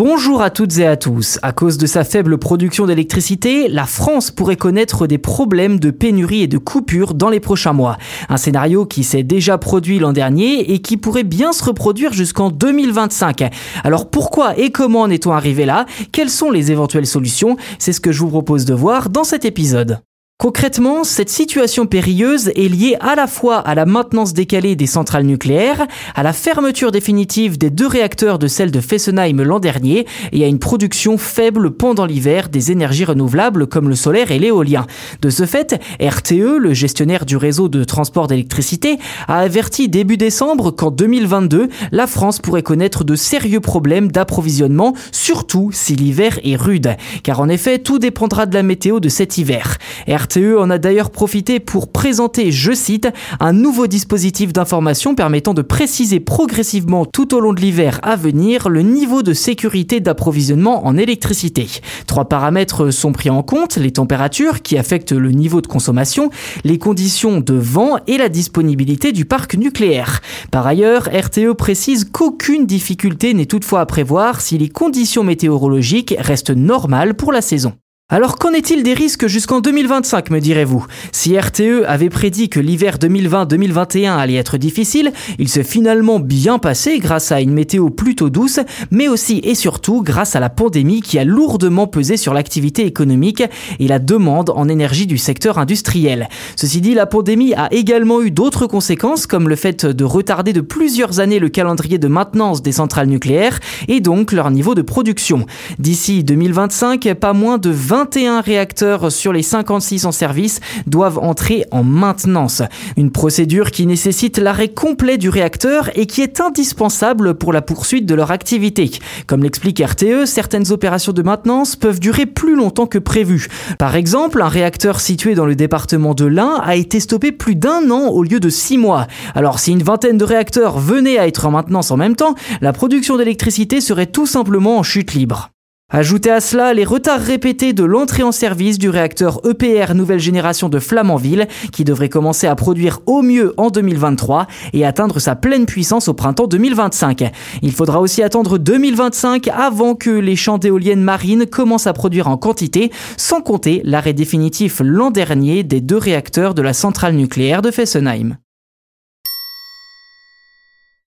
Bonjour à toutes et à tous. À cause de sa faible production d'électricité, la France pourrait connaître des problèmes de pénurie et de coupure dans les prochains mois. Un scénario qui s'est déjà produit l'an dernier et qui pourrait bien se reproduire jusqu'en 2025. Alors pourquoi et comment en est-on arrivé là? Quelles sont les éventuelles solutions? C'est ce que je vous propose de voir dans cet épisode. Concrètement, cette situation périlleuse est liée à la fois à la maintenance décalée des centrales nucléaires, à la fermeture définitive des deux réacteurs de celle de Fessenheim l'an dernier et à une production faible pendant l'hiver des énergies renouvelables comme le solaire et l'éolien. De ce fait, RTE, le gestionnaire du réseau de transport d'électricité, a averti début décembre qu'en 2022, la France pourrait connaître de sérieux problèmes d'approvisionnement, surtout si l'hiver est rude. Car en effet, tout dépendra de la météo de cet hiver. RTE en a d'ailleurs profité pour présenter, je cite, un nouveau dispositif d'information permettant de préciser progressivement tout au long de l'hiver à venir le niveau de sécurité d'approvisionnement en électricité. Trois paramètres sont pris en compte, les températures qui affectent le niveau de consommation, les conditions de vent et la disponibilité du parc nucléaire. Par ailleurs, RTE précise qu'aucune difficulté n'est toutefois à prévoir si les conditions météorologiques restent normales pour la saison. Alors qu'en est-il des risques jusqu'en 2025, me direz-vous? Si RTE avait prédit que l'hiver 2020-2021 allait être difficile, il s'est finalement bien passé grâce à une météo plutôt douce, mais aussi et surtout grâce à la pandémie qui a lourdement pesé sur l'activité économique et la demande en énergie du secteur industriel. Ceci dit, la pandémie a également eu d'autres conséquences, comme le fait de retarder de plusieurs années le calendrier de maintenance des centrales nucléaires et donc leur niveau de production. D'ici 2025, pas moins de 20 21 réacteurs sur les 56 en service doivent entrer en maintenance. Une procédure qui nécessite l'arrêt complet du réacteur et qui est indispensable pour la poursuite de leur activité. Comme l'explique RTE, certaines opérations de maintenance peuvent durer plus longtemps que prévu. Par exemple, un réacteur situé dans le département de l'Ain a été stoppé plus d'un an au lieu de six mois. Alors si une vingtaine de réacteurs venaient à être en maintenance en même temps, la production d'électricité serait tout simplement en chute libre. Ajoutez à cela les retards répétés de l'entrée en service du réacteur EPR nouvelle génération de Flamanville qui devrait commencer à produire au mieux en 2023 et atteindre sa pleine puissance au printemps 2025. Il faudra aussi attendre 2025 avant que les champs d'éoliennes marines commencent à produire en quantité, sans compter l'arrêt définitif l'an dernier des deux réacteurs de la centrale nucléaire de Fessenheim.